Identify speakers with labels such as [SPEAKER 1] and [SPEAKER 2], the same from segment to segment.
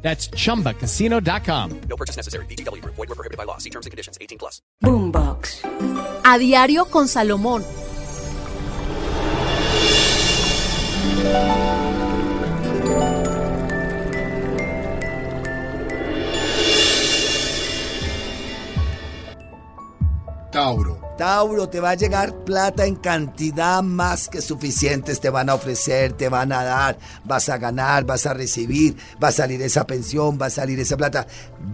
[SPEAKER 1] That's chumbacasino.com.
[SPEAKER 2] No purchase necessary. BGW. Void were prohibited by law. See terms and conditions. 18 plus.
[SPEAKER 3] Boombox.
[SPEAKER 4] A diario con Salomón.
[SPEAKER 5] Tauro.
[SPEAKER 6] Tauro, te va a llegar plata en cantidad más que suficientes, te van a ofrecer, te van a dar, vas a ganar, vas a recibir, va a salir esa pensión, va a salir esa plata.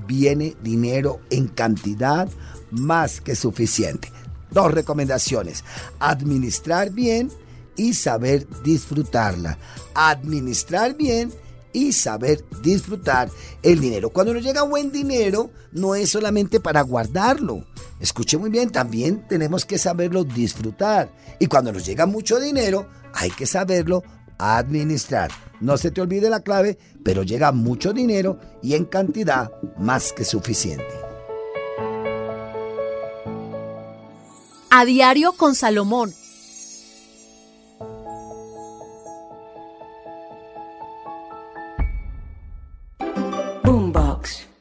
[SPEAKER 6] Viene dinero en cantidad más que suficiente. Dos recomendaciones, administrar bien y saber disfrutarla. Administrar bien y saber disfrutar el dinero. Cuando nos llega buen dinero, no es solamente para guardarlo. Escuche muy bien, también tenemos que saberlo disfrutar. Y cuando nos llega mucho dinero, hay que saberlo administrar. No se te olvide la clave, pero llega mucho dinero y en cantidad más que suficiente.
[SPEAKER 4] A diario con Salomón. box.